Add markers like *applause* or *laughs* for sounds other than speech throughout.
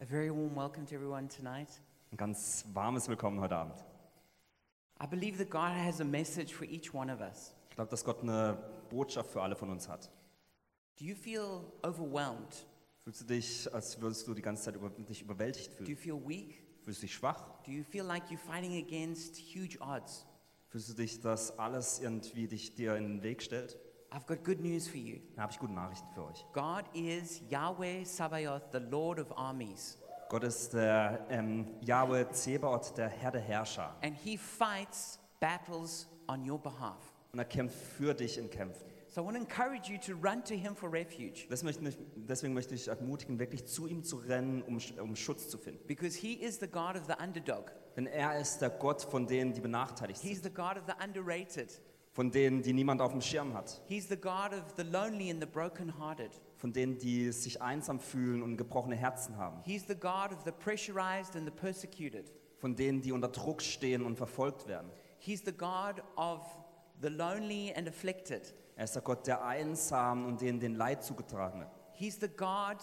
A very warm welcome to everyone tonight. Ein ganz warmes Willkommen heute Abend. I believe that God has a message for each one of us. Ich glaube, dass Gott eine Botschaft für alle von uns hat. Do you feel overwhelmed? Fühlst du dich, als würdest du die ganze Zeit über, dich überwältigt Do you fühlen? feel weak? Fühlst du dich schwach? Do you feel like you're fighting against huge odds? Fühlst du dich, dass alles irgendwie dich dir in den Weg stellt? I've got good news for you. Dann habe ich gute Nachrichten für euch. God is Yahweh Sabaoth, the Lord of armies, Gott ist der ähm, Yahweh Zebaoth, der Herr der Herrscher. and He fights battles on your behalf. Und er kämpft für dich in Kämpfen. So I want to encourage you to run to Him for refuge Das möchte ich, deswegen möchte ich ermutigen, wirklich zu ihm zu rennen, um, um Schutz zu finden. because He is the God of the underdog. Denn er ist der Gott von denen, die benachteiligt He's sind. the God of the underrated. Von denen, die niemand auf dem Schirm hat. He's the God of the lonely and the brokenhearted. Von denen, die sich einsam fühlen und gebrochene Herzen haben. He's the God of the pressurized and the persecuted. Von denen, die unter Druck stehen und verfolgt werden. He's the God of the lonely and afflicted. Er ist der Gott der Einsamen und denen den Leid zugetragen wird. He's the God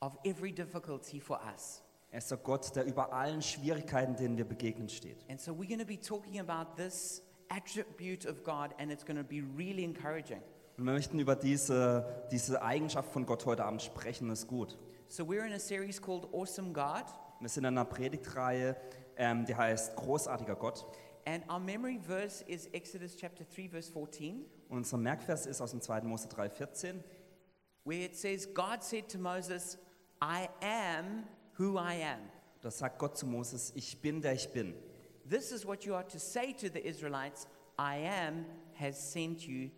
of every difficulty for us. Er ist der Gott, der über allen Schwierigkeiten, denen wir begegnen, steht. And so we're going to be talking about this attribute of God, and it's going to be really encouraging. Und wir möchten über diese, diese Eigenschaft von Gott heute Abend sprechen, das ist gut. So we're in a series called Awesome God, Wir sind in einer Predigtreihe, ähm, die heißt Großartiger Gott. and our memory verse is Exodus chapter 3, verse 14, Und unser Merkvers ist aus dem 2. Mose 3,14. where it says, God said to Moses, I am who I am. Da sagt Gott zu Moses, ich bin der ich bin. This is what you are to say to the Israelites I am has sent you.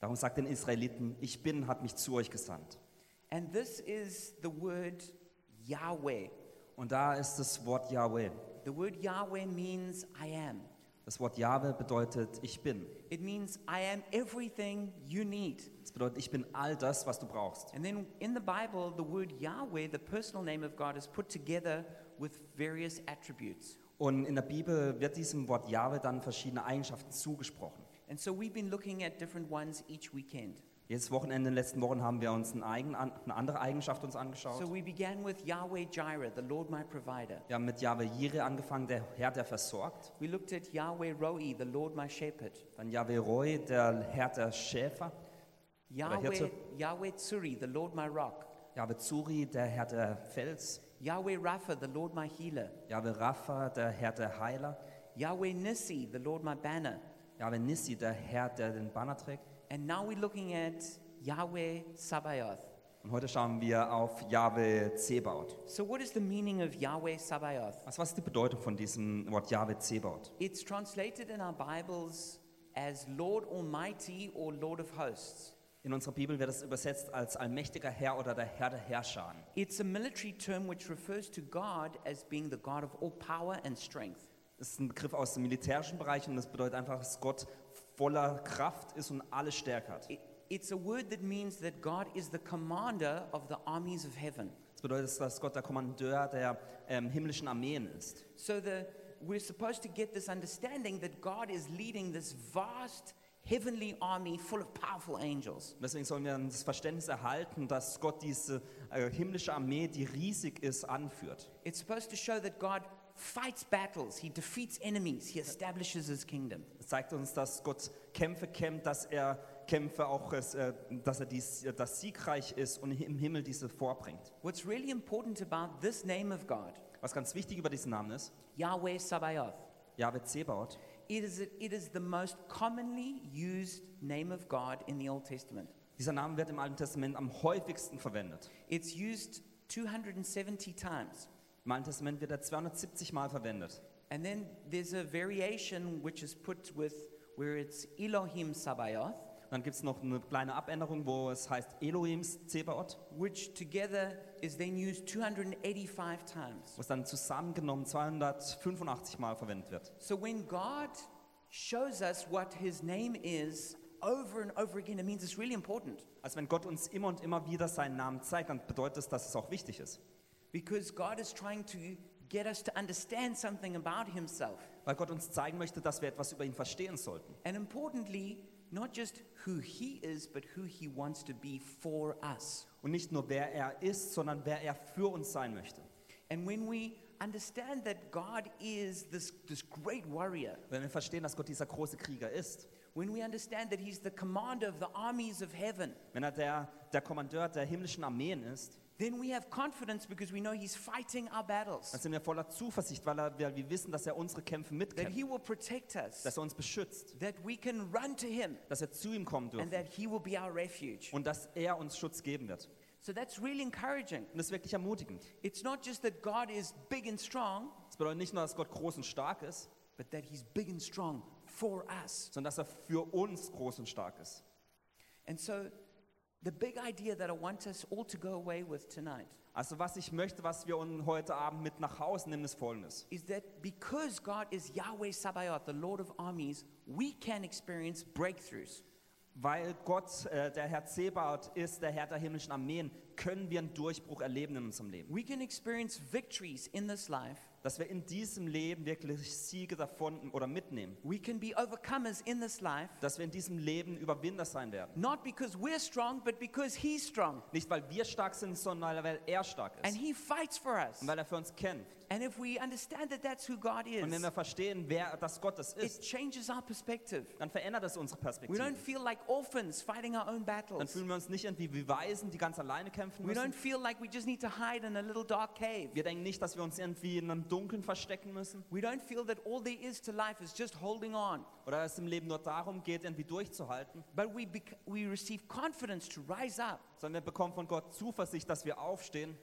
Darum sagt den Israeliten, ich bin, hat mich zu euch gesandt. And this is the word Yahweh. Und da ist das Wort Yahweh. The word Yahweh means I am. Das Wort Yahweh bedeutet, ich bin. It means I am everything you need. Das bedeutet, ich bin all das, was du brauchst. And then in the Bible, the word Yahweh, the personal name of God, is put together with various attributes. Und in der Bibel wird diesem Wort Yahweh dann verschiedene Eigenschaften zugesprochen. And so we've been looking at different ones each weekend. Jedes Wochenende in den letzten Wochen haben wir uns eine, eigen, eine andere Eigenschaft uns angeschaut. So we began with Yahweh Jireh, the Lord my provider. Wir haben mit Yahweh Jireh angefangen, der Herr, der versorgt. We looked at Yahweh Roi, the Lord my shepherd. Dann Yahweh Roy, der Herr der Schäfer. Yahweh. Yahweh Tsuri, the Lord my rock. Yahweh Zuri, der Herr der Fels. Yahweh Rapha, the Lord my healer. Yahweh Rapha, der Herr der Heiler. Yahweh Nissi, the Lord my banner. Yahweh Nissi, der Herr, der den Banner trägt. And now we're looking at Yahweh Sabaoth. Und heute schauen wir auf Yahweh Zebaoth. So, what is the meaning of Yahweh Sabaoth? Was, was ist die Bedeutung von diesem Wort Yahweh Zebaoth? It's translated in our Bibles as Lord Almighty or Lord of Hosts. In unserer Bibel wird es übersetzt als allmächtiger Herr oder der Herr der Herrscher. It's a military term which refers to God as being the God of all power and strength. Das ist ein Begriff aus dem militärischen Bereich und das bedeutet einfach, dass Gott voller Kraft ist und alle Stärke hat. It- It's a word that means that God is the commander of the armies of heaven. Das bedeutet, dass Gott der Kommandeur der ähm, himmlischen Armeen ist. So the, we're supposed to get this understanding that God is leading this vast heavenly army full of powerful angels. Deswegen sollen wir das Verständnis erhalten, dass Gott diese äh, himmlische Armee, die riesig ist, anführt. It's supposed to show that God fights battles, he defeats enemies, he establishes his kingdom. Es zeigt uns, dass Gott Kämpfe kämpft, dass er Kämpfe auch, äh, dass er dies, äh, das siegreich ist und im Himmel diese vorbringt. What's really important about this name of God, Was ganz wichtig über diesen Namen ist, Yahweh Sabaoth, Yahweh Zebaoth, it is, it is the most commonly used name of God in the Old Testament. dieser Name wird im Alten Testament am häufigsten verwendet. It's used 270 times. Im Alten Testament wird er 270 Mal verwendet. And then there's a variation which is put with where it's Elohim Sabaoth, Dann gibt es noch eine kleine Abänderung, wo es heißt Elohims Zebaoth, which together is then used 285 times. was dann zusammengenommen 285 Mal verwendet wird. So when God shows us what his name is over and over again, it means it's really important Also wenn Gott uns immer und immer wieder seinen Namen zeigt, dann bedeutet das, dass es auch wichtig ist. because God is trying to get us to understand something about himself. Weil Gott uns zeigen möchte, dass wir etwas über ihn verstehen sollten. And importantly, not just who he is, but who he wants to be for us. Und nicht nur wer er ist, sondern wer er für uns sein möchte. And when we understand that God is this, this great warrior, Wenn wir verstehen, dass Gott dieser große Krieger ist, when we understand that He's the commander of the armies of heaven, wenn er der, der Kommandeur der himmlischen Armeen ist, then we have confidence because we know He's fighting our dann battles, sind wir voller Zuversicht, weil, er, weil wir wissen, dass er unsere Kämpfe that mitkämpft, He will protect us, dass er uns beschützt, that we can run to Him, dass er zu ihm kommen and dürfen that He will be our refuge. und dass er uns Schutz geben wird. So that's really encouraging. Und das ist wirklich ermutigend. It's not just that God is big and strong, Das bedeutet nicht nur, dass Gott groß und stark ist, but that He's big and strong for us. sondern dass er für uns groß und stark ist. And so, Also was ich möchte, was wir uns heute Abend mit nach Hause nehmen, ist folgendes. is that because God is Yahweh Sabaoth, the Lord of armies, we can experience breakthroughs. Weil Gott äh, der Herr Zebaoth ist, der Herr der himmlischen Armeen, können wir einen Durchbruch erleben in unserem Leben. We can experience victories in this life. Dass wir in diesem Leben wirklich Siege davon oder mitnehmen. We can be overcomers in this life, Dass wir in diesem Leben Überwinder sein werden. not because we're strong, but because He's strong. Nicht, weil wir stark sind, sondern weil er stark And ist. He fights for us. Und weil er für uns kämpft. And if we understand that that's who God Und wenn is, wir verstehen, wer das Gottes it ist, changes our perspective. dann verändert es unsere We Perspektive. don't feel like orphans fighting our own Dann battles. fühlen wir uns nicht irgendwie wie Waisen, die ganz alleine kämpfen We don't müssen. feel like we just need to hide in a little dark cave. Wir denken nicht, dass wir uns irgendwie in einem Dunkeln verstecken müssen. We don't feel that all there is to life is just holding on. Oder dass es im Leben nur darum geht, irgendwie durchzuhalten. But we, bec- we receive confidence to rise up, Sondern wir bekommen von Gott Zuversicht, dass wir aufstehen,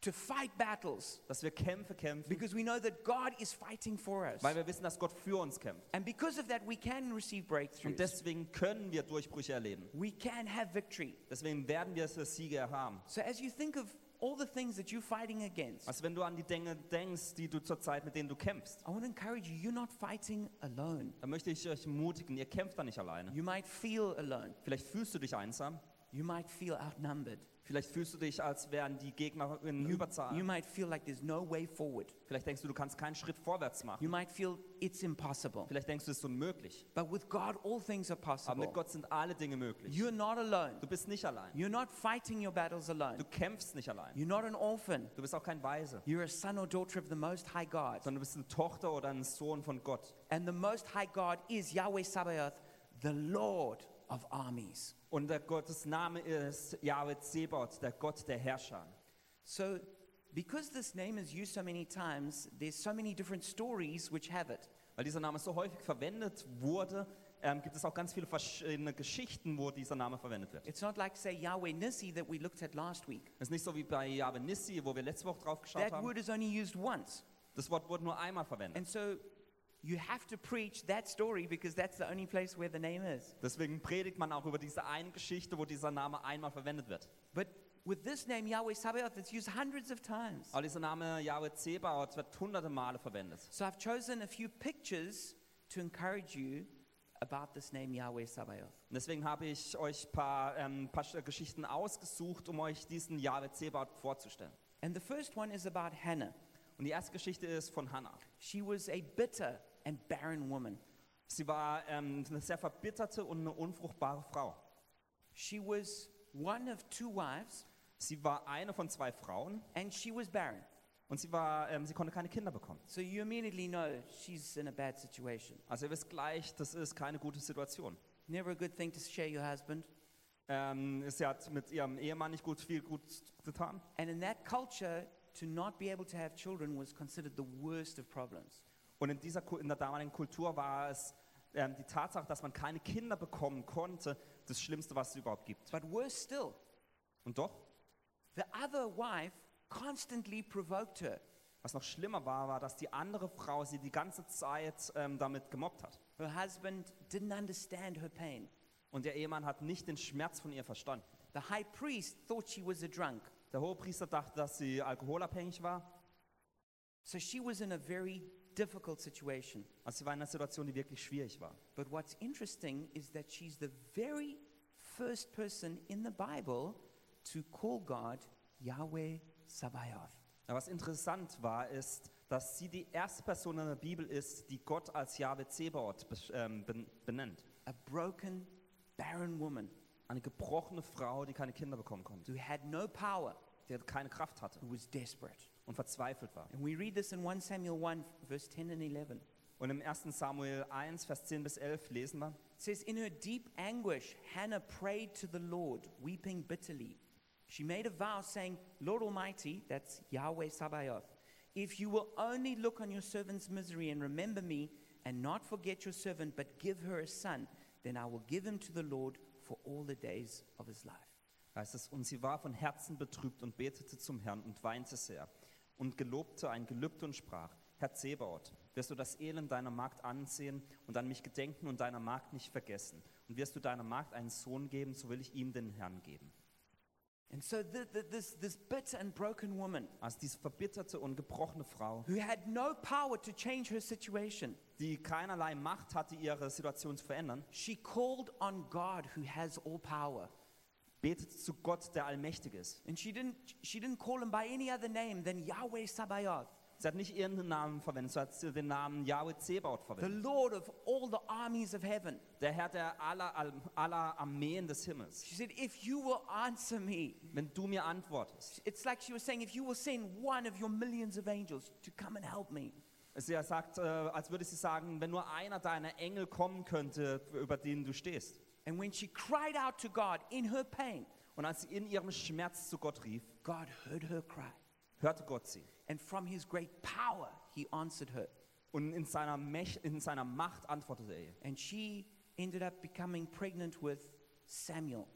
to fight battles, dass wir Kämpfe kämpfen, because we know that God is fighting for us. weil wir wissen, dass Gott für uns kämpft. And because of that, we can receive Und breakthroughs. deswegen können wir Durchbrüche erleben. We can have victory. Deswegen werden wir Siege haben. So as you think of all the things that you're fighting against, Also wenn du an die Dinge denkst, die du zurzeit mit denen du kämpfst, I want to encourage you, you're not fighting alone. dann möchte ich euch ermutigen, ihr kämpft da nicht alleine. You might feel alone. Vielleicht fühlst du dich einsam, You might feel outnumbered. vielleicht fühlst du dich, als wären die Gegner in You Überzahl. might feel like there's no way forward. Vielleicht denkst du, du kannst keinen Schritt vorwärts You machen. might feel it's impossible. Vielleicht denkst du, es ist unmöglich. But with God, all things are Aber possible. mit Gott sind alle Dinge möglich. You're not alone. Du bist nicht allein. You're not fighting your battles alone. Du kämpfst nicht allein. You're not an orphan. Du bist auch kein Weise, You're a son or daughter of the Most High God. sondern du bist eine Tochter oder ein Sohn von Gott. And the Most High God is Yahweh Sabaoth, the Lord of armies. Und der Gottes Name ist Yahweh Zebot, der Gott der Herrscher. So, because this name is used so many times, there's so many different stories which have it. Weil dieser Name so häufig verwendet wurde, ähm, gibt es auch ganz viele verschiedene Geschichten, wo dieser Name verwendet wird. It's not like, say, Yahweh Nissi that we looked at last week. Es ist nicht so wie bei Yahweh Nissi, wo wir letzte Woche drauf geschaut That haben. word is only used once. Das Wort wurde nur einmal verwendet. And so, you have to preach that story because that's the only place where the name is. Deswegen predigt man auch über diese eine Geschichte, wo dieser Name einmal verwendet wird. But with this name, Yahweh Sabaoth, it's used hundreds of times. Aber dieser Name Yahweh Zebaoth wird hunderte Male verwendet. So I've chosen a few pictures to encourage you about this name, Yahweh Sabaoth. Deswegen habe ich euch ein paar, ähm, paar Geschichten ausgesucht, um euch diesen Yahweh Zebaoth vorzustellen. And the first one is about Hannah. Und die erste Geschichte ist von Hannah. She was a bitter and barren woman. Sie war ähm, eine sehr verbitterte und eine unfruchtbare Frau. She was one of two wives, Sie war eine von zwei Frauen and she was barren. und sie, war, ähm, sie konnte keine Kinder bekommen. So you immediately know she's in a bad situation. Also ihr wisst gleich, das ist keine gute Situation. Never a good thing to share your husband. Ähm, sie hat mit ihrem Ehemann nicht gut viel gut getan. And in that culture, to not be able to have children was considered the worst of problems. Und in, dieser, in der damaligen Kultur war es ähm, die Tatsache, dass man keine Kinder bekommen konnte, das Schlimmste, was es überhaupt gibt. But worse still, Und doch, the other wife constantly provoked her. was noch schlimmer war, war, dass die andere Frau sie die ganze Zeit ähm, damit gemobbt hat. Her husband didn't understand her pain. Und der Ehemann hat nicht den Schmerz von ihr verstanden. The high priest thought she was a drunk. Der Hohepriester dachte, dass sie alkoholabhängig war. So she was in a very difficult situation. Also sie war in einer Situation, die wirklich schwierig war. But what's interesting is that she's the very first person in the Bible to call God Yahweh Sabaoth. Aber was interessant war, ist, dass sie die erste Person in der Bibel ist, die Gott als Jahwe Zebaoth ähm, ben- benennt. A broken, barren woman. Eine gebrochene Frau, die keine Kinder bekommen konnte, who had no power, die keine Kraft hatte who was desperate. Und verzweifelt war. And we read this in 1 Samuel 1, verse 10 and 11. Und im 1. Samuel 1, Vers 10 bis 11 lesen wir, It says, In her deep anguish, Hannah prayed to the Lord, weeping bitterly. She made a vow, saying, Lord Almighty, that's Yahweh Sabaoth, if you will only look on your servant's misery and remember me, and not forget your servant, but give her a son, then I will give him to the Lord for all the days of his life. heißt es, und sie war von Herzen betrübt und betete zum Herrn und weinte sehr und gelobte ein Gelübde und sprach, Herr Zebaoth, wirst du das Elend deiner Magd ansehen und an mich gedenken und deiner Magd nicht vergessen. Und wirst du deiner Magd einen Sohn geben, so will ich ihm den Herrn geben. And so th- th- this, this bitter and broken woman Also diese verbitterte und gebrochene Frau, who had no power to change her situation, die keinerlei Macht hatte, ihre Situation zu verändern, she called on God who has all power. Betete zu Gott, der allmächtig ist. And she didn't, she didn't call him by any other name than Yahweh Sabaoth, Sie hat nicht ihren Namen verwendet, sie hat den Namen Yahweh Zebaoth the verwendet. Lord of all the armies of heaven. Der Herr der aller, aller Armeen des Himmels. She said, If you will answer me, Wenn du mir antwortest, it's like she was saying, If you will send one of your millions of angels to come and help me. Sie sagt, äh, als würde sie sagen, wenn nur einer deiner Engel kommen könnte, über den du stehst. And when she cried out to God in her pain, Und als sie in ihrem Schmerz zu Gott rief, God heard her cry. hörte Gott sie. And from his great power, he answered her. Und in seiner, Mäch in seiner Macht antwortete er ihr. And she ended up becoming pregnant with Samuel.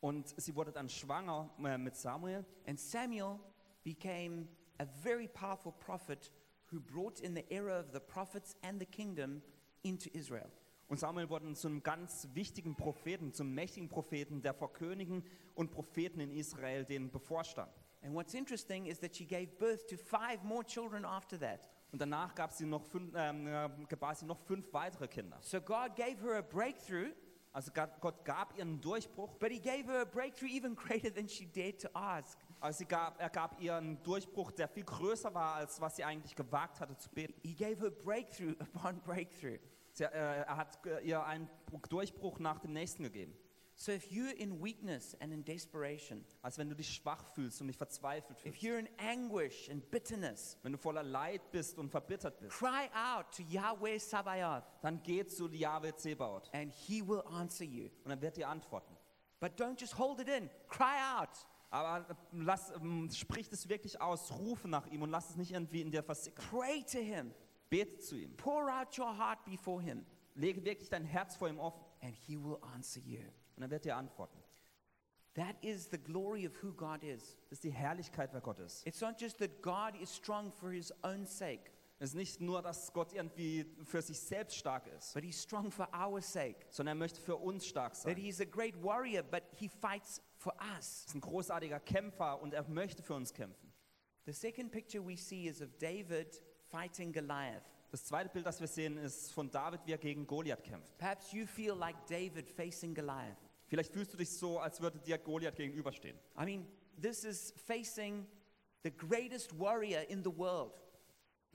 Und sie wurde dann schwanger äh, mit Samuel. And Samuel became a very powerful prophet who brought in the era of the prophets and the kingdom into Israel. Und Samuel wurde zu einem ganz wichtigen Propheten, zum mächtigen Propheten, der vor Königen und Propheten in Israel denen bevorstand. And what's interesting is that she gave birth to five more children after that. Und danach gab sie noch fünf, ähm, äh, gebar sie noch fünf weitere Kinder. So God gave her a breakthrough, Also Gott gab ihr einen Durchbruch, but He gave her a breakthrough even greater than she dared to ask. also gab, er gab ihr einen Durchbruch, der viel größer war, als was sie eigentlich gewagt hatte zu beten. He gave her breakthrough *laughs* upon breakthrough. Sie, äh, er hat äh, ihr einen Durchbruch nach dem nächsten gegeben. So if you're in weakness and in desperation, Also wenn du dich schwach fühlst und dich verzweifelt if fühlst, you're in anguish and bitterness, wenn du voller Leid bist und verbittert bist, cry out to Yahweh Sabaoth dann geh zu Yahweh Zebaoth and He will answer you. und er wird dir antworten. But don't just hold it in, cry out. Aber äh, lass, ähm, sprich es wirklich aus, rufe nach ihm und lass es nicht irgendwie in dir versickern. Pray to Him, Bete zu ihm. pour out your heart before Him, Lege wirklich dein Herz vor ihm offen and He will answer you. und er wird dir antworten. That is the glory of who God is. Das ist die Herrlichkeit, wer Gott ist. It's not just that God is strong for His own sake, Es ist nicht nur, dass Gott irgendwie für sich selbst stark ist, but He's strong for our sake. sondern er möchte für uns stark That sein. He's a great warrior, but He fights for us. Er ist ein großartiger Kämpfer und er möchte für uns kämpfen. The second picture we see is of David fighting Goliath. Das zweite Bild, das wir sehen, ist von David, wie er gegen Goliath kämpft. Perhaps you feel like David facing Goliath. Vielleicht fühlst du dich so, als würde dir Goliath gegenüberstehen. I mean, this is facing the greatest warrior in the world.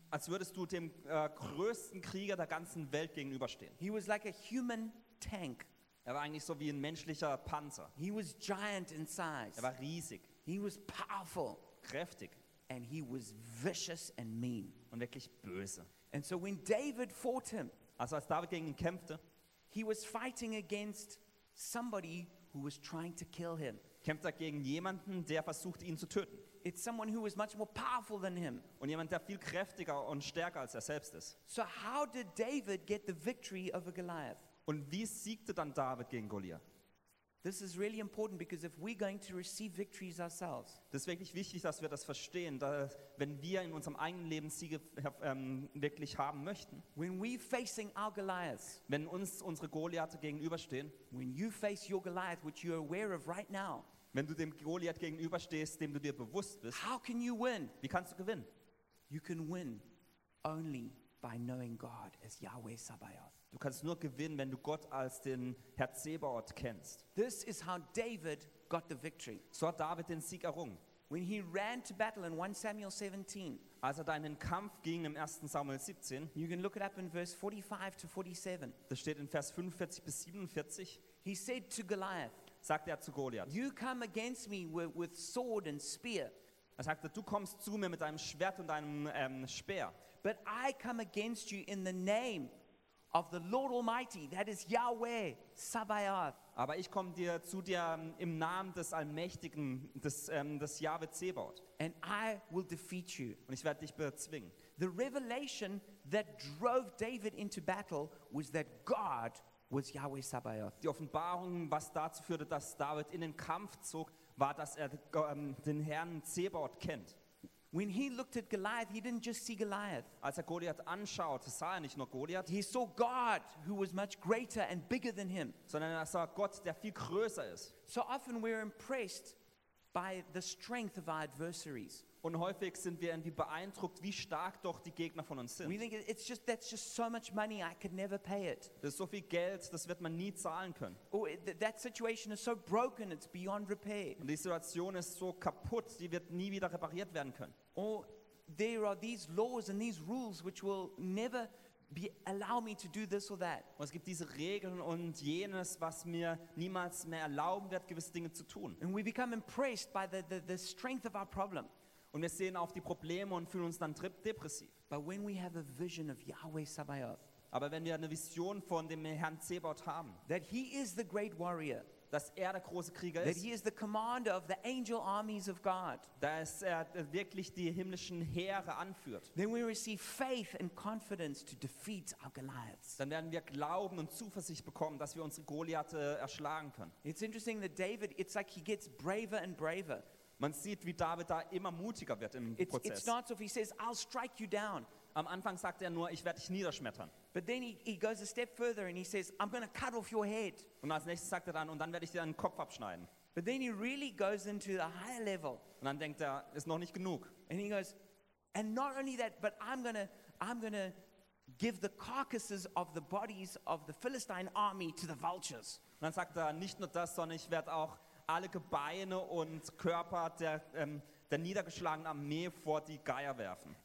Als würdest du dem äh, größten Krieger der ganzen Welt gegenüberstehen. He was like a human tank. Er war eigentlich so wie ein menschlicher Panzer. He was giant in size. Er war riesig, He was powerful. kräftig And he was vicious and mean. und wirklich böse. And so when David fought him, Also als David gegen ihn kämpfte, he was fighting against somebody who was trying to kill him. kämpfte er gegen jemanden, der versuchte, ihn zu töten. It's someone who was much more powerful than him. Und jemand, der viel kräftiger und stärker als er selbst ist. So, how did David get the victory over Goliath? Und wie siegte dann David gegen Goliath? This is really important because if we're going to receive victories ourselves, Das ist wirklich wichtig, dass wir das verstehen, dass, wenn wir in unserem eigenen Leben Siege ähm, wirklich haben möchten, when we're facing our Goliaths, wenn uns unsere Goliathe gegenüberstehen, when you face your Goliath, which you're aware of right now, wenn du dem Goliath gegenüberstehst, dem du dir bewusst bist, how can you win? wie kannst du gewinnen? You can win only by knowing God as Yahweh Sabaoth. Du kannst nur gewinnen, wenn du Gott als den Herr Zebaoth kennst. This is how David got the victory. So hat David den Sieg errungen. When he ran to battle in 1 Samuel 17, Als er da in den Kampf ging im 1. Samuel 17, you can look it up in verse 45 to 47. das steht in Vers 45 bis 47, He said to Goliath, sagte er zu Goliath. You come against me with, with sword and spear, Er sagte, du kommst zu mir mit deinem Schwert und deinem ähm, Speer. but I come against you in the name of the Lord Almighty, that is Yahweh Sabaoth. Aber ich komme dir zu dir ähm, im Namen des Allmächtigen, des, ähm, des Jahwe Zebaut. and I will defeat you. Und ich werde dich bezwingen. The revelation that drove David into battle was that God was Yahweh Sabaoth. Die Offenbarung, was dazu führte, dass David in den Kampf zog, war, dass er ähm, den Herrn Zebaut kennt. When he looked at Goliath, he didn't just see Goliath. Als er Goliath anschaut, sah er nicht nur Goliath, He saw God who was much greater and bigger than him. sondern er sah Gott, der viel größer ist. So often we're impressed by the strength of our adversaries. Und häufig sind wir irgendwie beeindruckt, wie stark doch die Gegner von uns We sind. think it's just that's just so much money I could never pay it. Das ist so viel Geld, das wird man nie zahlen können. Or th- that situation is so broken it's beyond repair. Und die Situation ist so kaputt, die wird nie wieder repariert werden können. Or there are these laws and these rules which will never be allow me to do this or that. Und es gibt diese Regeln und jenes, was mir niemals mehr erlauben wird, gewisse Dinge zu tun. And we become impressed by the, the, the strength of our problem. Und wir sehen auf die Probleme und fühlen uns dann depressiv. But when we have a vision of Yahweh Sabaoth, Aber wenn wir eine Vision von dem Herrn Zebaut haben, that he is the great warrior, dass er der große Krieger that ist, he is the commander of the angel armies of God, dass er wirklich die himmlischen Heere anführt, then we receive faith and confidence to defeat our Goliaths. dann werden wir Glauben und Zuversicht bekommen, dass wir unsere Goliathe erschlagen können. It's interesting that David, it's like he gets braver and braver. Man sieht, wie David da immer mutiger wird im It's, it Prozess. starts off, he says, I'll strike you down. Am Anfang sagt er nur, ich werde dich niederschmettern. But then he, he goes a step further and he says, I'm going to cut off your head. Und als nächstes sagt er dann, und dann werde ich dir deinen Kopf abschneiden. But then he really goes into the higher level Und dann denkt er, ist noch nicht genug. and he goes, and not only that, but I'm going to, I'm going to give the carcasses of the bodies of the Philistine army to the vultures. Und dann sagt er, nicht nur das, sondern ich werde auch alle Gebeine und Körper der, ähm, der niedergeschlagenen Armee vor die Geier werfen.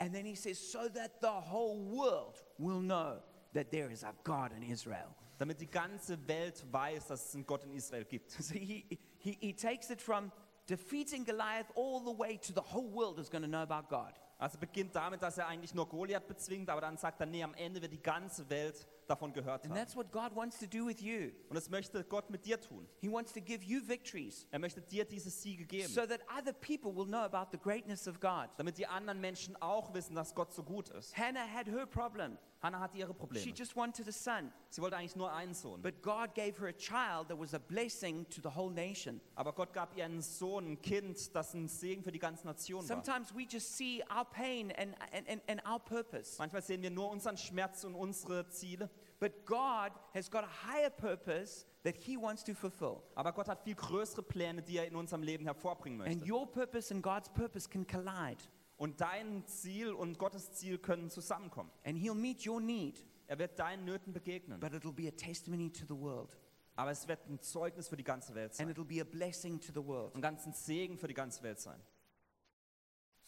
And then he says, so that the whole world will know that there is a God in Israel. Damit die ganze Welt weiß, dass es einen Gott in Israel gibt. So he, he, he takes it from defeating Goliath all the way to the whole world is going to know about God. Also beginnt damit, dass er eigentlich nur Goliath bezwingt, aber dann sagt er, nee, am Ende wird die ganze Welt davon gehört And haben. that's what God wants to do with you. Und das möchte Gott mit dir tun. He wants to give you victories Er möchte dir diese Siege geben, so that other people will know about the greatness of God. damit die anderen Menschen auch wissen, dass Gott so gut ist. Hannah had her problem. Hannah hatte ihre She Probleme. just wanted a son. Sie wollte eigentlich nur einen Sohn. But God gave her a child that was a blessing to the whole nation. Aber Gott gab ihr einen Sohn, ein Kind, das ein Segen für die ganze Nation war. Sometimes we just see our pain and, and, and, and our purpose. Manchmal sehen wir nur unseren Schmerz und unsere Ziele. But God has got a higher purpose that He wants to fulfill. Aber Gott hat viel größere Pläne, die er in unserem Leben hervorbringen möchte. And your purpose and God's purpose can collide. Und dein Ziel und Gottes Ziel können zusammenkommen. And He'll meet your need, Er wird deinen Nöten begegnen. but it'll be a testimony to the world. Aber es wird ein Zeugnis für die ganze Welt sein. And it'll be a blessing to the world. Ein ganzen Segen für die ganze Welt sein.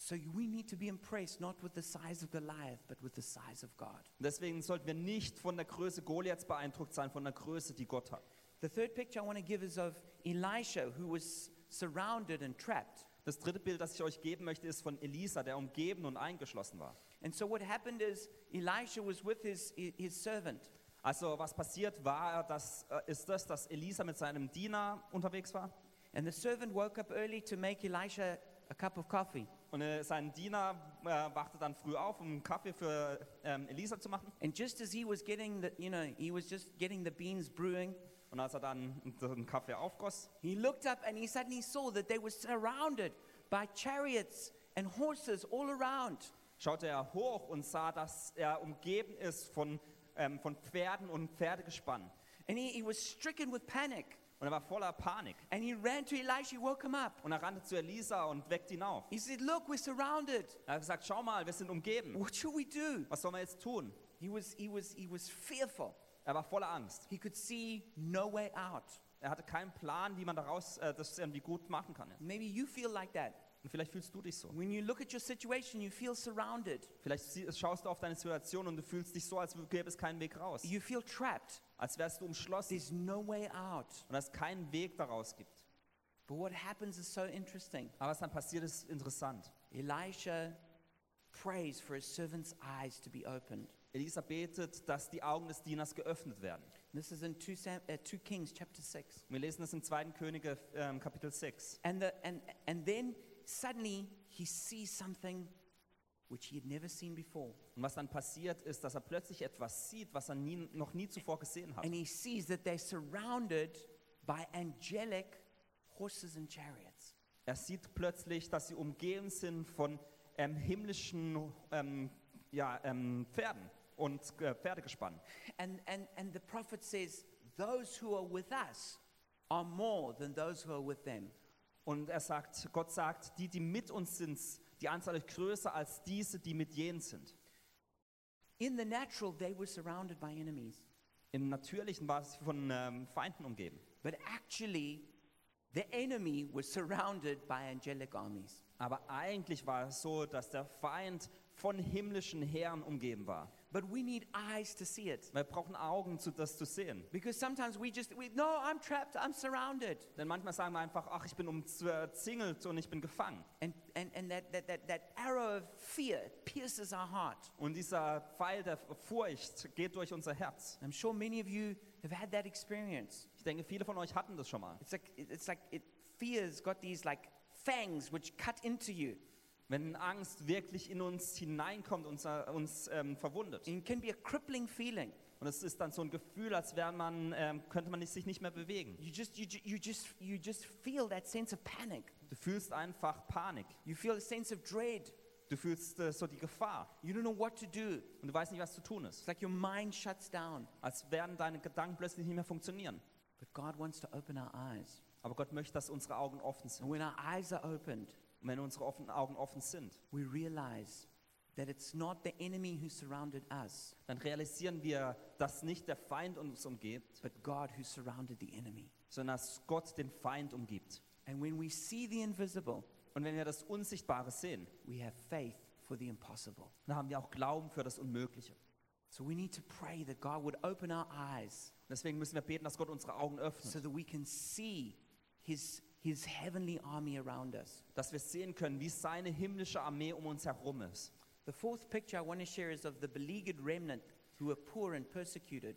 So we need to be impressed not with the size of Goliath, but with the size of God. Deswegen sollten wir nicht von der Größe Goliaths beeindruckt sein, von der Größe, die Gott hat. The third picture I want to give is of Elisha, who was surrounded and trapped. Das dritte Bild, das ich euch geben möchte, ist von Elisa, der umgeben und eingeschlossen war. And so what happened is Elisha was with his, his servant. Also was passiert war, das, äh, ist das, dass Elisa mit seinem Diener unterwegs war And the servant woke up early to make Elisha a cup of coffee. Und äh, sein Diener äh, wachte dann früh auf, um einen Kaffee für ähm, Elisa zu machen. And just as he was getting the, you know, he was just getting the beans brewing, Und als er dann den Kaffee aufgoss, he looked up and he suddenly saw that they were surrounded by chariots and horses all around. schaute er hoch und sah, dass er umgeben ist von, ähm, von Pferden und Pferdegespann. And he, he was stricken with panic. Und er war voller Panik. And he ran to Elisha, woke him up. Und er rannte zu Elisa und weckte ihn auf. He said, Look, we're surrounded. Er hat gesagt, schau mal, wir sind umgeben. What should we do? Was sollen wir jetzt tun? He was, he was, he was fearful. Er war voller Angst. He could see no way out. Er hatte keinen Plan, wie man daraus äh, das irgendwie gut machen kann. Maybe you feel like that. Und vielleicht fühlst du dich so. When you look at your situation, you feel surrounded. Vielleicht schaust du auf deine Situation und du fühlst dich so, als gäbe es keinen Weg raus. You feel trapped. Als wärst du umschlossen There's no way out. und es keinen Weg daraus gibt. But what happens is so interesting. Aber was dann passiert, ist interessant. Elisha prays for his servant's eyes to be opened. Elisa betet, dass die Augen des Dieners geöffnet werden. This is in 2, Sam, uh, 2 Kings chapter 6. Wir lesen es im 2. Könige ähm, Kapitel 6. And, the, and, and then suddenly he sees something which he had never seen before. Und was dann passiert, ist, dass er plötzlich etwas sieht, was er nie, noch nie zuvor gesehen hat. And he sees that they're surrounded by angelic horses and chariots. Er sieht plötzlich, dass sie umgeben sind von ähm, himmlischen ähm, ja, ähm, Pferden und äh, Pferdegespann. And, and, and the prophet says, Those who are with us are more than those who are with them. Und er sagt, Gott sagt, die, die mit uns sind, die Anzahl ist größer als diese, die mit jenen sind. In the natural, they were surrounded by enemies. Im Natürlichen war es von ähm, Feinden umgeben. But actually, the enemy was surrounded by angelic armies. Aber eigentlich war es so, dass der Feind von himmlischen Heeren umgeben war. But we need eyes to see it. Wir brauchen Augen, um das zu sehen. Because sometimes we just, we, no, I'm trapped, I'm surrounded. Denn manchmal sagen wir einfach, ach, ich bin umzingelt und ich bin gefangen. And, and, and that, that, that, that arrow of fear pierces our heart. Und dieser Pfeil der Furcht geht durch unser Herz. I'm sure many of you have had that experience. Ich denke, viele von euch hatten das schon mal. It's like, it's like it, fear's got these like fangs which cut into you. Wenn Angst wirklich in uns hineinkommt und uns ähm, verwundet. It can be a crippling feeling. Und es ist dann so ein Gefühl, als wäre man, ähm, könnte man sich nicht mehr bewegen. You just, you, you, just, you just feel that sense of panic. Du fühlst einfach Panik. You feel a sense of dread. Du fühlst äh, so die Gefahr. You don't know what to do. Und du weißt nicht, was zu tun It's ist. like your mind shuts down. Als werden deine Gedanken plötzlich nicht mehr funktionieren. But God wants to open our eyes. Aber Gott möchte, dass unsere Augen offen sind. And when our eyes are opened, Und wenn unsere offen, Augen offen sind, we realize that it's not the enemy who surrounded us, dann realisieren wir, dass nicht der Feind uns umgibt, but God who surrounded the enemy. sondern dass Gott den Feind umgibt. And when we see the invisible, Und wenn wir das Unsichtbare sehen, we have faith for the impossible. dann haben wir auch Glauben für das Unmögliche. So we need to pray that God would open our eyes Deswegen müssen wir beten, dass Gott unsere Augen öffnet, so that we can see his, his heavenly army around us. dass wir sehen können, wie seine himmlische Armee um uns herum ist. The fourth picture I want to share is of the beleaguered remnant who were poor and persecuted.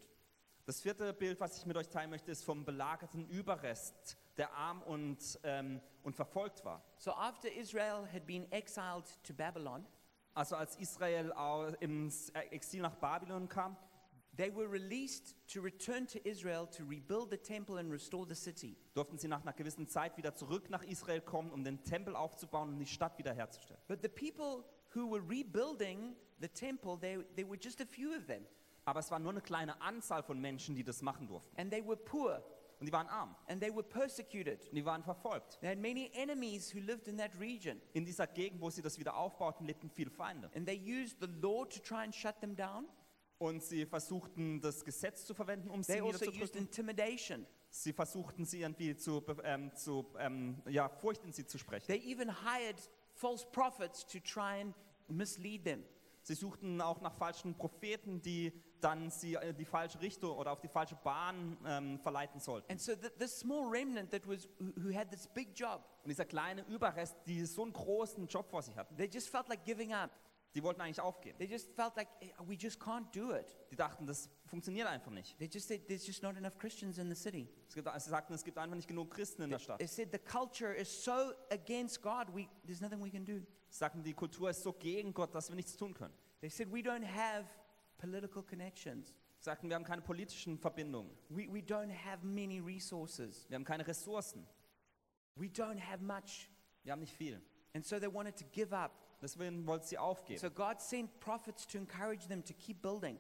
Das vierte Bild, was ich mit euch teilen möchte, ist vom belagerten Überrest, der arm und, ähm, und verfolgt war. So after Israel had been exiled to Babylon, Also als Israel au- ins Exil nach Babylon kam, they were released to return to Israel to rebuild the temple and restore the city. durften sie nach einer gewissen Zeit wieder zurück nach Israel kommen, um den Tempel aufzubauen und die Stadt wiederherzustellen. But the people who were rebuilding the temple, they, there were just a few of them. Aber es war nur eine kleine Anzahl von Menschen, die das machen durften. And they were poor Und die waren arm and they were persecuted. und die waren verfolgt. They had many enemies who lived in that region. In dieser Gegend, wo sie das wieder aufbauten, lebten viele Feinde. And they used the law to try and shut them down. Und sie versuchten, das Gesetz zu verwenden, um They sie also used niederzudrücken. intimidation. Sie versuchten, sie irgendwie zu, be- ähm, zu ähm, ja, Furcht in sie zu sprechen. They even hired false prophets to try and mislead them. Sie suchten auch nach falschen Propheten, die dann sie in die falsche Richtung oder auf die falsche Bahn ähm, verleiten sollten. And so th- this small remnant that was who who had this big job, Und dieser kleine Überrest, die so einen großen Job vor sich hatten, they just felt like giving up. Die wollten eigentlich aufgeben. They just felt like "Eh, we just can't do it. Die dachten, das funktioniert einfach nicht. They just said there's just not enough Christians in the city. Es gibt, sie sagten, es gibt einfach nicht genug Christen in der Stadt. They said the culture is so against God, we, there's nothing we can do. Sie sagten, die Kultur ist so gegen Gott, dass wir nichts tun können. They said we don't have political connections. Sie sagten, wir haben keine politischen Verbindungen. We, we don't have many resources. Wir haben keine Ressourcen. We don't have much. Wir haben nicht viel. And so they wanted to give up. Deswegen wollten sie aufgeben. So God sent prophets to encourage them to keep building.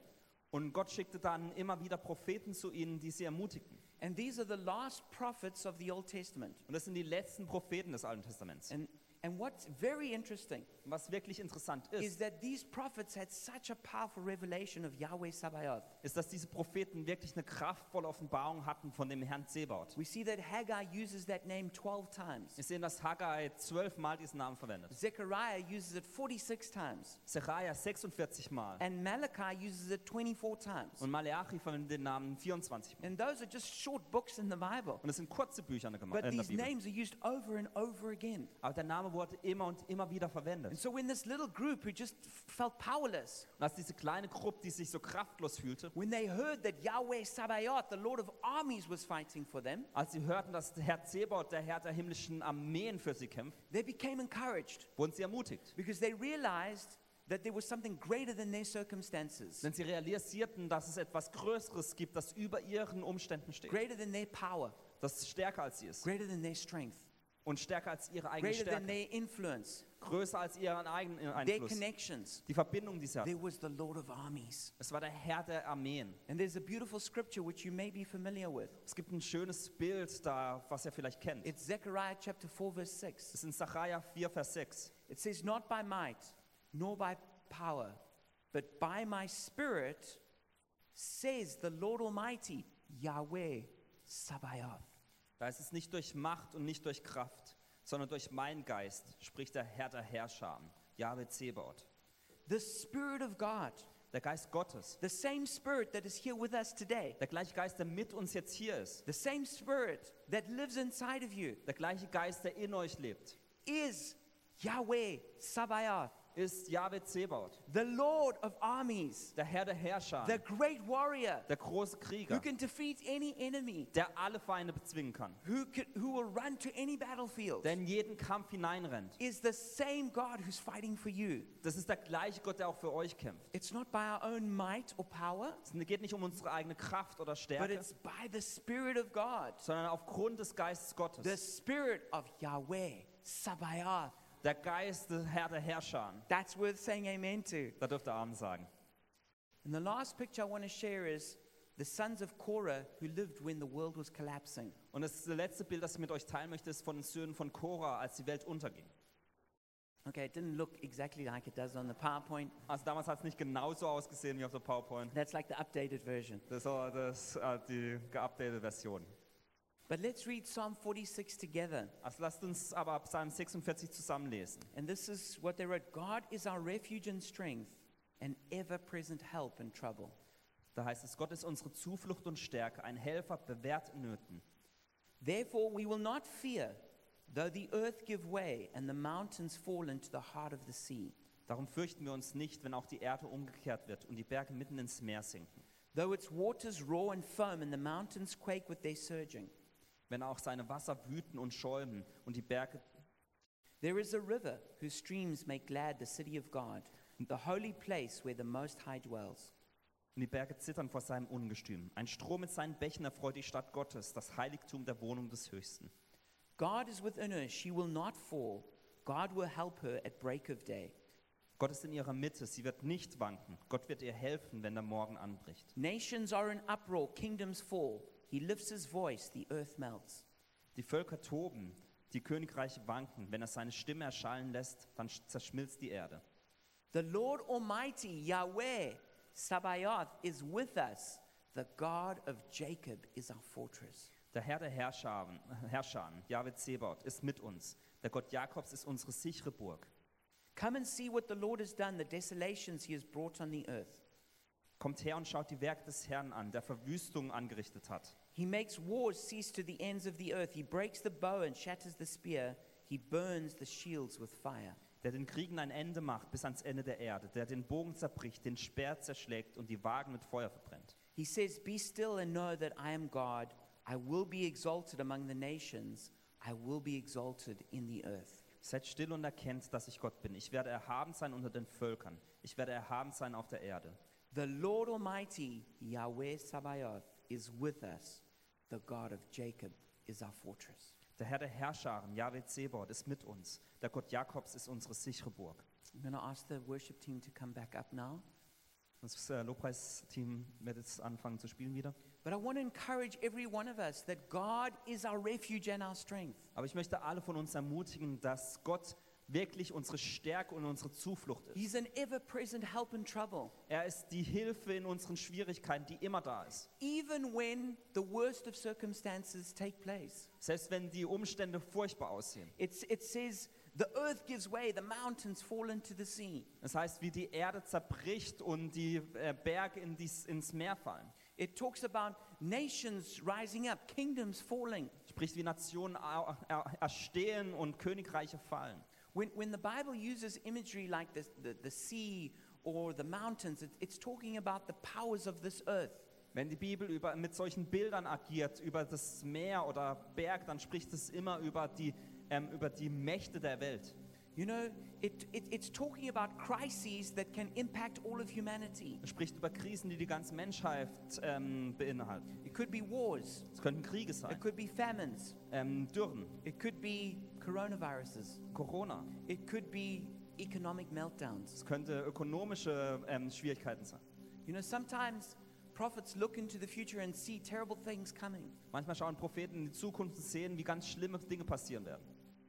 Und Gott schickte dann immer wieder Propheten zu ihnen, die sie ermutigten. And these are the last prophets of the Old Testament. Und das sind die letzten Propheten des Alten Testaments. And, And what's very interesting Was wirklich interessant is ist, that these prophets had such a powerful revelation of Yahweh Sabaoth. ist, dass diese Propheten wirklich eine kraftvolle Offenbarung hatten von dem Herrn Zebaoth. We see that Haggai uses that name 12 times. Wir sehen, dass Haggai zwölfmal diesen Namen verwendet. Zechariah uses it 46 times. Zechariah 46 Mal. And Malachi uses it 24 times. Und Malachi verwendet den Namen 24 Mal. And those are just short books in the Bible. Und es sind kurze Bücher in der, Gema- But in der these Bibel. names are used over and over again. Aber der Name wurde immer und immer wieder And verwendet. so when this little group who just felt powerless, Und als diese kleine Gruppe, die sich so kraftlos fühlte, when they heard that Yahweh Sabaoth, the Lord of armies, was fighting for them, als sie hörten, dass der Herr Zebaoth, der Herr der himmlischen Armeen für sie kämpft, they became encouraged wurden sie ermutigt. because they realized that there was something greater than their circumstances, Denn sie realisierten, dass es etwas Größeres gibt, das über ihren Umständen steht. greater than their power, Das stärker als sie ist. greater than their strength, Und stärker als ihre eigene greater than Stärke. their influence, Größer als ihren eigenen their Einfluss. connections. Die Verbindung, die sie hat. There was the Lord of armies. Es war der Herr der Armeen. And there's a beautiful scripture which you may be familiar with. Es gibt ein schönes Bild da, was ihr vielleicht kennt. It's Zechariah chapter 4, verse 6. Es ist in Sacharja 4, Vers 6. It says, Not by might, nor by power, but by my spirit, says the Lord Almighty, Yahweh Sabaoth. Da ist es nicht durch Macht und nicht durch Kraft, sondern durch meinen Geist, spricht der Herr der Herrscher, Jahwe Zebaoth. The Spirit of God, Der Geist Gottes, the same Spirit that is here with us today, der gleiche Geist, der mit uns jetzt hier ist, the same Spirit that lives inside of you, der gleiche Geist, der in euch lebt, is Yahweh Sabaoth, ist Jahwe Zebaoth, the Lord of armies, der Herr der Herrscher, the great warrior der große who Krieger, can defeat any enemy, der alle Feinde bezwingen kann, who, can, who will run to any battlefield. der in jeden Kampf hineinrennt. is the same God who's fighting for you. Das ist der gleiche Gott, der auch für euch kämpft. It's not by our own might or power, Es geht nicht um unsere eigene Kraft oder but Stärke, it's by the Spirit of God, sondern aufgrund des Geistes the Gottes. Spirit of Yahweh, Sabaoth. Der Geist, der Herr der Herrscher. That's worth saying amen to. Da dürft ihr Abend sagen. And the last picture I want to share is the sons of Korah who lived when the world was collapsing. Und das letzte Bild, das ich mit euch teilen möchte, ist von den Söhnen von Korah, als die Welt unterging. Okay, it didn't look exactly like it does on the PowerPoint. Also damals hat es nicht genauso ausgesehen wie auf der PowerPoint. That's like the updated version. Das war das, äh, die geupdatete Version. But let's read Psalm 46 together. Also lasst uns aber Psalm 46 zusammenlesen. And this is what they wrote God is our refuge and strength, an ever present help in trouble. Da heißt es, Gott ist unsere Zuflucht und Stärke, ein Helfer bewährt in Nöten. Therefore, we will not fear, though the earth give way and the mountains fall into the heart of the sea, Darum fürchten wir uns nicht, wenn auch die Erde umgekehrt wird und die Berge mitten ins Meer sinken. though its waters roar and foam and the mountains quake with their surging. Wenn auch seine Wasser wüten und schäumen und die Berge There is a river whose streams make glad the city of God, the holy place where the Most High dwells. Und die Berge zittern vor seinem Ungestüm. Ein Strom mit seinen Bächen erfreut die Stadt Gottes, das Heiligtum der Wohnung des Höchsten. God is within her, she will not fall. God will help her at break of day. Gott ist in ihrer Mitte, sie wird nicht wanken. Gott wird ihr helfen, wenn der Morgen anbricht. Nations are in uproar, kingdoms fall. He lifts his voice, the earth melts. Die Völker toben, die Königreiche wanken. Wenn er seine Stimme erschallen lässt, dann sch- zerschmilzt die Erde. The Lord Almighty, Yahweh, Sabaoth, is with us. The God of Jacob is our fortress. Der Herr der Herrscher, Herrscher Jahwe Zebaoth, ist mit uns. Der Gott Jakobs ist unsere sichere Burg. Come and see what the Lord has done, the desolations he has brought on the earth. Kommt her und schaut die Werke des Herrn an, der Verwüstung angerichtet hat. He makes wars cease to the ends of the earth. He breaks the bow and shatters the spear. He burns the shields with fire. Der den Kriegen ein Ende macht bis ans Ende der Erde, der den Bogen zerbricht, den Speer zerschlägt und die Wagen mit Feuer verbrennt. He says, Be still and know that I am God. I will be exalted among the nations. I will be exalted in the earth. Seid still und erkennt, dass ich Gott bin. Ich werde erhaben sein unter den Völkern. Ich werde erhaben sein auf der Erde. The Lord Almighty, Yahweh Sabaoth, is with us. The God of Jacob is our fortress. Der Herr der Herrscharen, Jahwe Zebot, ist mit uns. Der Gott Jakobs ist unsere sichere Burg. I'm going to ask the worship team to come back up now. Das äh, Lobpreisteam wird jetzt anfangen zu spielen wieder. But I want to encourage every one of us that God is our refuge and our strength. Aber ich möchte alle von uns ermutigen, dass Gott wirklich unsere Stärke und unsere Zuflucht ist. He's an ever present help in trouble. Er ist die Hilfe in unseren Schwierigkeiten, die immer da ist. Even when the worst of circumstances take place. Selbst wenn die Umstände furchtbar aussehen. It's, it says, the earth gives way, the mountains fall into the sea. Das heißt, wie die Erde zerbricht und die äh, Berge in dies, ins Meer fallen. It talks about nations rising up, kingdoms falling. Spricht wie Nationen er, er, erstehen und Königreiche fallen. When, when the Bible uses imagery like the, the, the sea or the mountains, it, it's talking about the powers of this earth. Wenn die Bibel über, mit solchen Bildern agiert, über das Meer oder Berg, dann spricht es immer über die, ähm, über die Mächte der Welt. You know, it, it, it's talking about crises that can impact all of humanity. Es spricht über Krisen, die die ganze Menschheit ähm, beinhalten. It could be wars, Es könnten Kriege sein, it could be famines, ähm, Dürren, it could be coronaviruses, Corona. it could be economic meltdowns. Es könnte ökonomische ähm, Schwierigkeiten sein. You know, sometimes prophets look into the future and see terrible things coming. Manchmal schauen Propheten in die Zukunft und sehen, wie ganz schlimme Dinge passieren werden.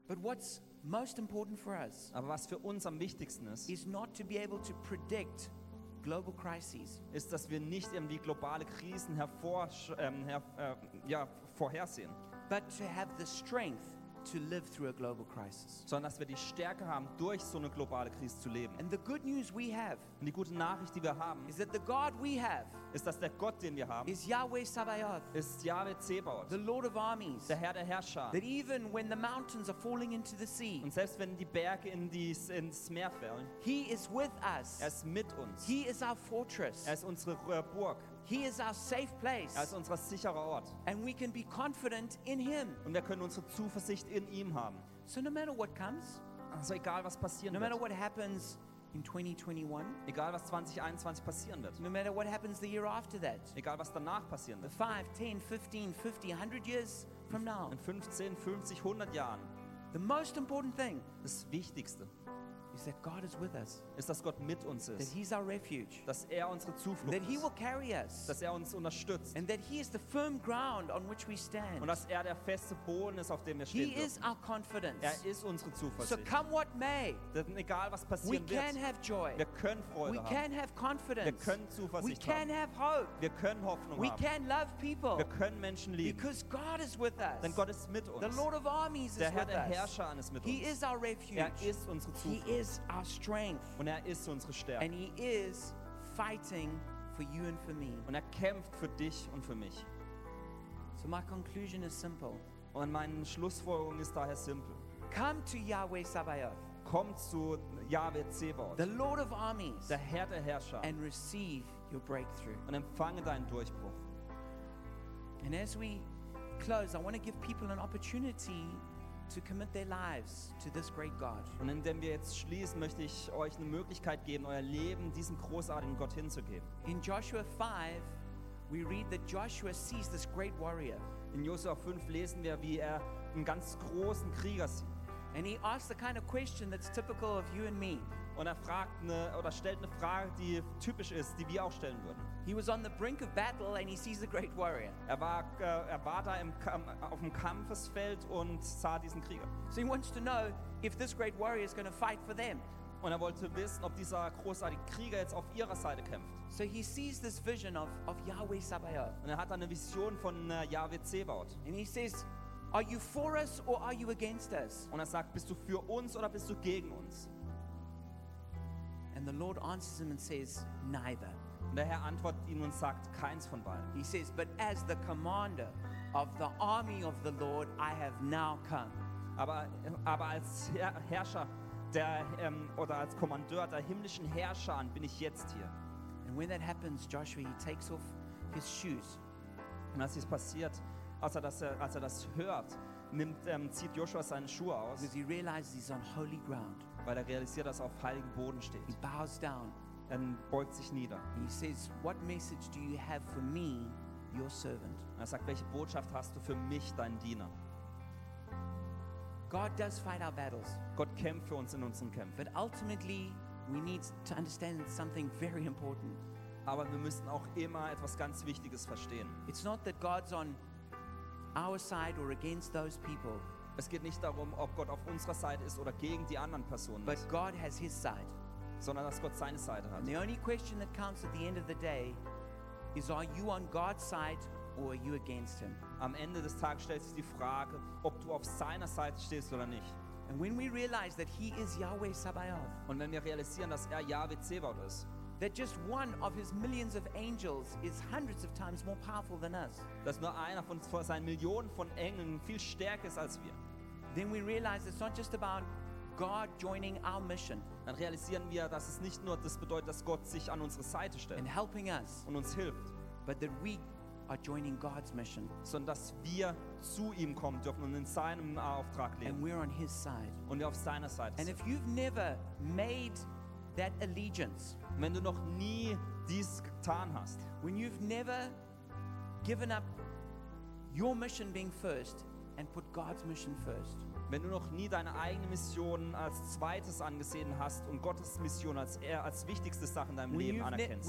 But what's most important for us Aber was für uns am wichtigsten ist, is not to be able to predict global crises, ist, dass wir nicht irgendwie globale Krisen hervor, ähm, her, äh, ja, vorhersehen, but to have the strength to live through a global crisis. sondern dass wir die Stärke haben, durch so eine globale Krise zu leben. And the good news we have Und die gute Nachricht, die wir haben, is that the God we have ist, dass der Gott, den wir haben, is Yahweh Sabaoth, ist Jahwe Zebaoth, the Lord of armies. der Herr der Herrscher. That even when the mountains are falling into the sea, Und selbst wenn die Berge in dies, ins Meer fallen, He is with us. er ist mit uns. He is our fortress. Er ist unsere äh, Burg. He is our safe place. Er ist unser sicherer Ort. And we can be confident in Him. Und wir können unsere Zuversicht in ihm haben. So no matter what comes, Also egal, was passieren no matter wird. what happens in 2021, Egal, was 2021 passieren wird. no matter what happens the year after that, Egal, was danach passieren wird. 5, 10, 15, 50, 100 years from now, In 15, 50, 100 Jahren. the most important thing Das Wichtigste is that God is with us, ist, dass Gott mit uns that. He's our refuge, Dass er unsere Zuflucht that He will carry us, Dass er uns unterstützt. and that He is the firm ground on which we Und stand. dass er der feste Boden ist, auf dem wir He stehen is our confidence. Er ist unsere So come what may, Denn egal, was we passieren can wird, have joy. wir können We Freude haben. can have Wir confidence. können We Zuversicht can haben. have hope. Wir können Hoffnung We haben. can love people Wir können Menschen lieben. because God is with Denn us. Gott ist mit The. Lord of armies is Der Herr with der us. Herrscher ist mit He is our refuge. Er ist unsere He Zuflucht. Is our strength. Und er ist unsere Stärke. And He is fighting for you and for me. Und er kämpft für dich und für mich. So my conclusion is simple. Und meine Schlussfolgerung ist daher simpel. Come to Yahweh Sabaoth, Kommt zu Jahwe Zebaoth, the Lord of armies, der Herr der Herrscher, and receive your breakthrough. und empfange deinen Durchbruch. And as we close, I want to give people an opportunity to commit their lives to this great God. Und indem wir jetzt schließen, möchte ich euch eine Möglichkeit geben, euer Leben diesem großartigen Gott hinzugeben. In Joshua 5, we read that Joshua sees this great warrior In Josua 5 lesen wir, wie er einen ganz großen Krieger sieht. and he asks the kind of question that's typical of you and me. Und er fragt eine, oder stellt eine Frage, die typisch ist, die wir auch stellen würden. He was on the brink of battle and he sees the great warrior. Er war, äh, er war da im, auf dem Kampfesfeld und sah diesen Krieger. So he wants to know if this great warrior is going to fight for them. Und er wollte wissen, ob dieser großartige Krieger jetzt auf ihrer Seite kämpft. So he sees this vision of, of Yahweh Sabaoth. Und er hat eine Vision von äh, Jahwe Zebaoth. And he says, Are you for us or are you against us? Und er sagt, bist du für uns oder bist du gegen uns? And the Lord answers him and says, Neither. Und der Herr antwortet ihm und sagt, keins von beiden. He says, But as the commander of the army of the Lord, I have now come. Aber, aber als Herr, Herrscher der, ähm, oder als Kommandeur der himmlischen Herrscher bin ich jetzt hier. And when that happens, Joshua, he takes off his shoes. Und als dies passiert, als er das, äh, als er das hört, nimmt, ähm, zieht Joshua seine Schuhe aus, because he realizes he's on holy ground. weil er realisiert, dass er auf heiligem Boden steht. He bows down Er beugt sich nieder. he says, What message do you have for me, your servant? Und er sagt, welche Botschaft hast du für mich, deinen Diener? God does fight our battles, Gott kämpft für uns in unseren Kämpfen. but ultimately, we need to understand something very important. Aber wir müssen auch immer etwas ganz Wichtiges verstehen. It's not that God's on our side or against those people, Es geht nicht darum, ob Gott auf unserer Seite ist oder gegen die anderen Personen but ist, God has his side. Sondern dass Gott seine Seite hat. The only question that counts at the end of the day is are you on God's side or are you against him? Am Ende des Tages stellt sich die Frage, ob du auf seiner Seite stehst oder nicht. And when we realize that he is Yahweh Sabaoth, Und wenn wir realisieren, dass er Yahweh Zebaut ist, that just one of his millions of angels is hundreds of times more powerful than us, dass nur einer von seinen Millionen von Engeln viel stärker ist als wir, then we realize it's not just about God joining our mission dann realisieren wir, dass es nicht nur das bedeutet, dass Gott sich an unsere Seite stellt and helping us, und uns hilft, but that we are joining God's mission sondern dass wir zu ihm kommen dürfen und in seinem Auftrag and leben we're on his side. und wir auf seiner Seite And sind. if you've never made that allegiance, wenn du noch nie dies getan hast, when you've never given up your mission being first and put God's mission first, wenn du noch nie deine eigene Mission als zweites angesehen hast und Gottes Mission als, er, als wichtigste Sache in deinem when Leben ne- anerkennst,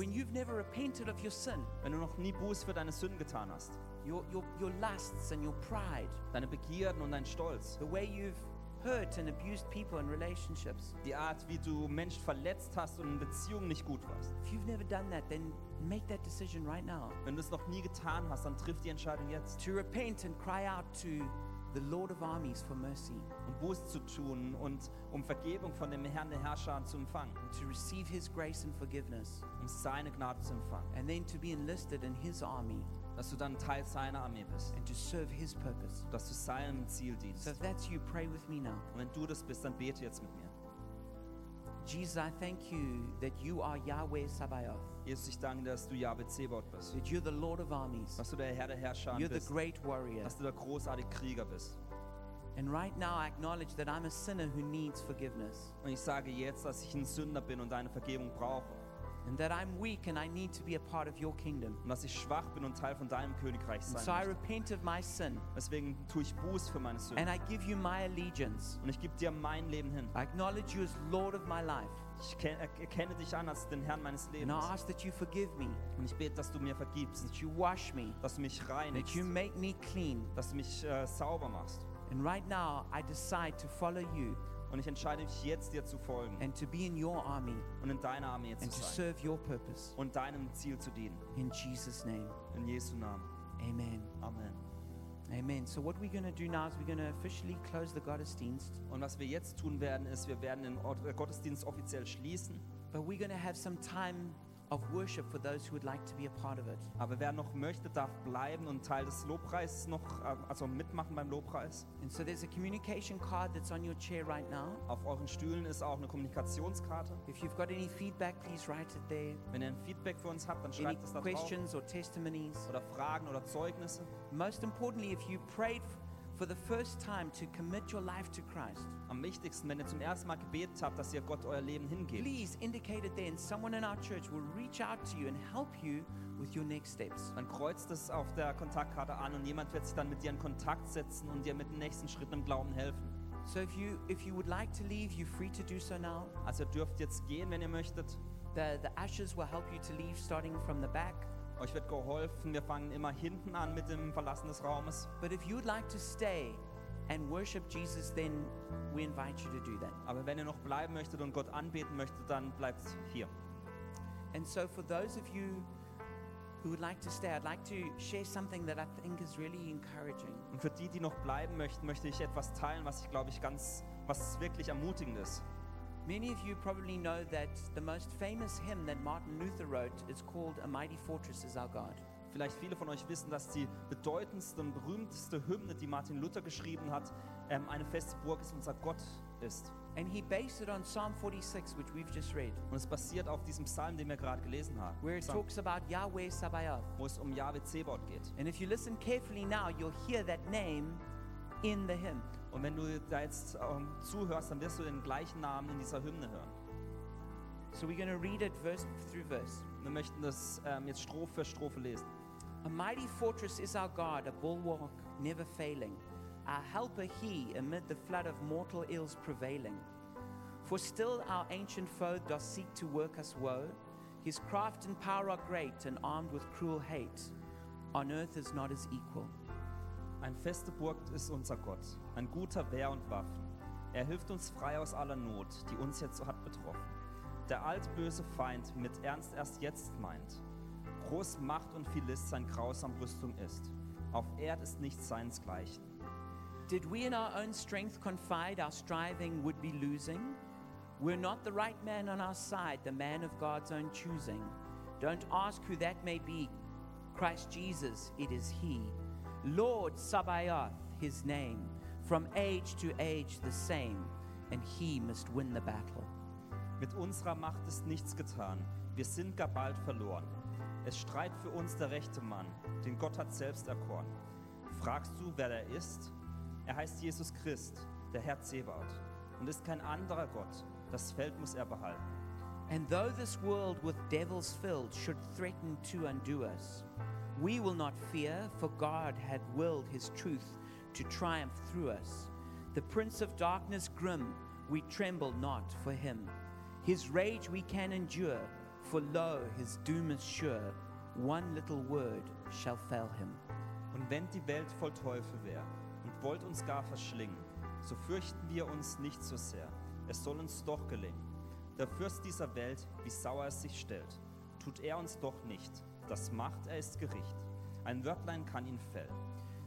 sin, wenn du noch nie Buß für deine Sünden getan hast, your, your, your lusts and your pride, deine Begierden und dein Stolz, the way you've hurt and abused people in relationships, die Art, wie du Menschen verletzt hast und in Beziehungen nicht gut warst. if you've never done that, then make that decision right now. Wenn du es noch nie getan hast, dann triff die Entscheidung jetzt, to repent and cry out to the Lord of armies for mercy, um Buß zu tun und um Vergebung von dem Herrn der Herrscher zu empfangen, and to receive his grace and forgiveness, um seine Gnade zu empfangen, and then to be enlisted in his army dass du dann Teil seiner Armee bist, and to serve his purpose. dass du seinem Ziel So dienst. if that's you, pray with me now. Und wenn du das bist, dann bete jetzt mit mir. Jesus, I thank you that you are Yahweh Sabaoth, Jesus, ich danke dass du Jahwe Zebaut bist, that you're the Lord of armies, dass du der Herr der Herrscher you're the bist, great warrior. dass du der großartige Krieger bist. And right now, I acknowledge that I'm a sinner who needs forgiveness, Und ich sage jetzt, dass ich ein Sünder bin und deine Vergebung brauche. and that I'm weak and I need to be a part of your kingdom. Und dass ich schwach bin und Teil von deinem Königreich And so I sein repent of my sin, Deswegen tue ich Buß für meine Sünden. and I give you my allegiance. Und ich gebe dir mein Leben hin. I acknowledge you as Lord of my life, Ich ke- erkenne dich an als den Herrn meines and I Lebens. ask that you forgive me, Und ich bete, dass du mir vergibst, that you wash me, dass du mich that reinigst, you make me clean. dass du mich äh, sauber machst. And right now, I decide to follow you Und ich entscheide mich jetzt, dir zu folgen and to be in your army und in deiner Armee zu and to sein serve your purpose. und deinem Ziel zu dienen. In Jesus' name, In Jesu Namen. amen. Amen. Amen. So, what we're going to do now is we're going to officially close the Gottesdienst, Und was wir jetzt tun werden, ist, wir werden den äh, Gottesdienst offiziell schließen, but we're going to have some time of worship for those who would like to be a part of it. aber wer noch möchte, darf bleiben und Teil des Lobpreises noch, äh, also mitmachen beim Lobpreis. And so, there's a communication card that's on your chair right now. Auf euren Stühlen ist auch eine Kommunikationskarte. If you've got any feedback, please write it there. Wenn ihr ein Feedback für uns habt, dann Any schreibt es da drauf. questions or testimonies. Oder Fragen oder Zeugnisse. Most importantly, if you prayed f- for the first time to commit your life to Christ, Am wichtigsten, wenn ihr zum ersten Mal gebetet habt, dass ihr Gott euer Leben hingebt, please indicate it there, and someone in our church will reach out to you and help you with your next steps. dann kreuzt es auf der Kontaktkarte an und jemand wird sich dann mit dir in Kontakt setzen und dir mit den nächsten Schritten im Glauben helfen. So if you if you would like to leave, you're free to do so now. Also dürft jetzt gehen, wenn ihr möchtet. The the ushers will help you to leave starting from the back. Euch wird geholfen. Wir fangen immer hinten an mit dem Verlassen des Raumes. But if you would like to stay and worship Jesus, then we invite you to do that. Aber wenn ihr noch bleiben möchtet und Gott anbeten möchtet, dann bleibt hier. And so for those of you who would like to stay, I'd like to share something that I think is really encouraging. Und für die, die noch bleiben möchten, möchte ich etwas teilen, was ich glaube ich ganz, was wirklich ermutigend ist. Many of you probably know that the most famous hymn that Martin Luther wrote is called A Mighty Fortress is Our God. Vielleicht viele von euch wissen, dass die bedeutendste und berühmteste Hymne, die Martin Luther geschrieben hat, ähm, eine feste Burg ist, unser Gott ist. And he based it on Psalm 46, which we've just read, Und es basiert auf diesem Psalm, den wir gerade gelesen haben, where it Psalm, talks about Yahweh Sabaoth. wo es um Jahwe Zebaut geht. And if you listen carefully now, you'll hear that name in the hymn. Und wenn du da jetzt ähm, zuhörst, dann wirst du den gleichen Namen in dieser Hymne hören. So we're going to read it verse through verse. Wir möchten das ähm, jetzt Strophe für Strophe lesen. A mighty fortress is our God, a bulwark never failing. Our helper he amid the flood of mortal ills prevailing. For still our ancient foe doth seek to work us woe. His craft and power are great, and armed with cruel hate. On earth is not his equal. Ein feste Burg ist unser Gott, ein guter Wehr und Waffen. Er hilft uns frei aus aller Not, die uns jetzt hat betroffen. Der altböse Feind mit Ernst erst jetzt meint. Groß Macht und viel List sein grausam Rüstung ist. Auf Erd ist nichts seinesgleichen. Did we in our own strength confide our striving would be losing? We're not the right man on our side, the man of God's own choosing. Don't ask who that may be. Christ Jesus, it is He. Lord Sabaoth, His name. From age to age the same, and He must win the battle. Mit unserer Macht ist nichts getan. Wir sind gar bald verloren. Es streit für uns der rechte Mann, den Gott hat selbst erkoren. Fragst du, wer er ist? Er heißt Jesus Christ, der Herr Zebaut, und ist kein anderer Gott. Das Feld muss er behalten. And though this world with devils filled should threaten to undo us, we will not fear, for God hath willed his truth to triumph through us. The prince of darkness grim, we tremble not for him. His rage we can endure, for lo, his doom is sure. One little word shall fell him. Und wenn die Welt voll Teufel wäre und wollt uns gar verschlingen, so fürchten wir uns nicht so sehr. Es soll uns doch gelingen. Der Fürst dieser Welt, wie sauer es sich stellt, tut er uns doch nicht. Das macht, er ist Gericht. Ein Wörtlein kann ihn fällen.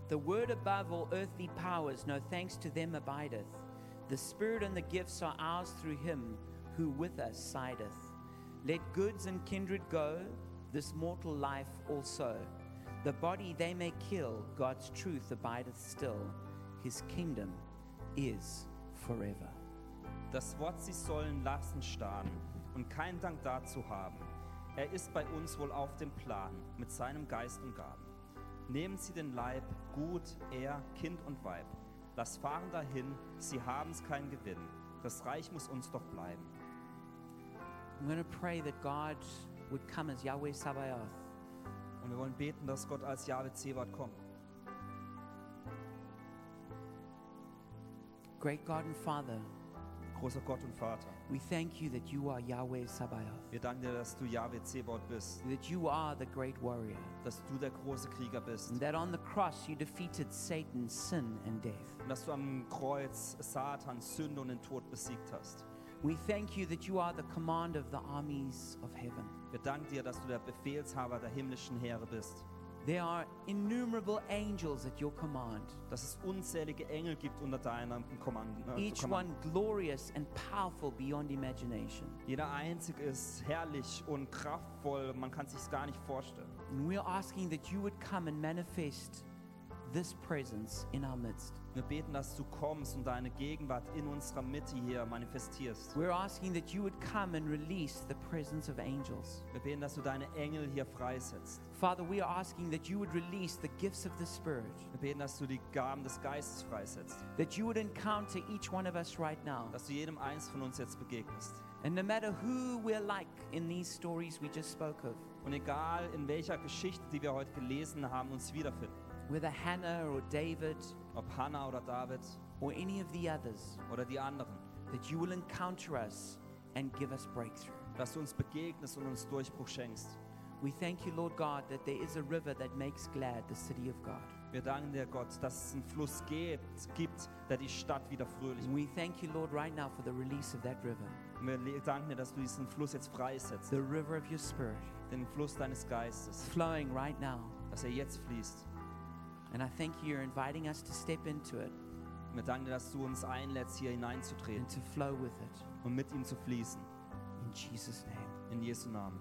The word above all earthly powers, no thanks to them abideth. The Spirit and the gifts are ours through him who with us sideth. Let goods and kindred go, this mortal life also. The body they may kill, God's truth abideth still. His kingdom is forever. Das Wort sie sollen lassen starren und keinen Dank dazu haben. Er ist bei uns wohl auf dem Plan mit seinem Geist und Gaben. Nehmen Sie den Leib, Gut, er, Kind und Weib. Lass fahren dahin, sie haben's kein Gewinn. Das Reich muss uns doch bleiben. I'm going to pray that God would come as Yahweh Sabaoth. Und wir wollen beten, dass Gott als Jahwe Zebat kommt. Great God and Father, Großer Gott und Vater, we thank you that you are Yahweh Sabaoth, wir danken dir, dass du Jahwe Zebat bist, that you are the great warrior. dass du der große Krieger bist And that on the cross you defeated Satan, sin, and death. und dass du am Kreuz Satan, Sünde und den Tod besiegt hast. We thank you that you are the command of the armies of heaven. Wir danken dir, dass du der Befehlshaber der himmlischen Heere bist, There are innumerable angels at your command, dass es unzählige Engel gibt unter deinem Kommando. äh, each one glorious and powerful beyond imagination. Jeder einzige ist herrlich und kraftvoll, man kann sich gar nicht vorstellen. And we're asking that you would come and manifest this presence in our midst. Wir beten, dass du kommst und deine Gegenwart in unserer Mitte hier manifestierst. We're asking that you would come and release the presence of angels. Wir beten, dass du deine Engel hier freisetzt. Father, we are asking that you would release the gifts of the Spirit, Wir beten, dass du die Gaben des Geistes freisetzt. that you would encounter each one of us right now. Dass du jedem eins von uns jetzt begegnest. And no matter who we're like in these stories we just spoke of, Und egal in welcher Geschichte, die wir heute gelesen haben, uns wiederfinden. whether Hannah or David Ob Hannah oder David or any of the others, oder die anderen. that you will encounter us and give us breakthrough. Dass du uns begegnest und uns Durchbruch schenkst. We thank you, Lord God, that there is a river that makes glad the city of God. Wir danken dir, Gott, dass es einen Fluss gibt, gibt der die Stadt wieder fröhlich And we thank you, Lord, right now for the release of that river, Und wir danken dir, dass du diesen Fluss jetzt freisetzt. the river of your Spirit, Den Fluss deines Geistes. flowing right now. Dass er jetzt fließt. And I thank you, you're inviting us to step into it Und wir danken dir, dass du uns einlädst, hier hineinzutreten and to flow with it. und mit ihm zu fließen. In Jesus' name. In Jesu Namen.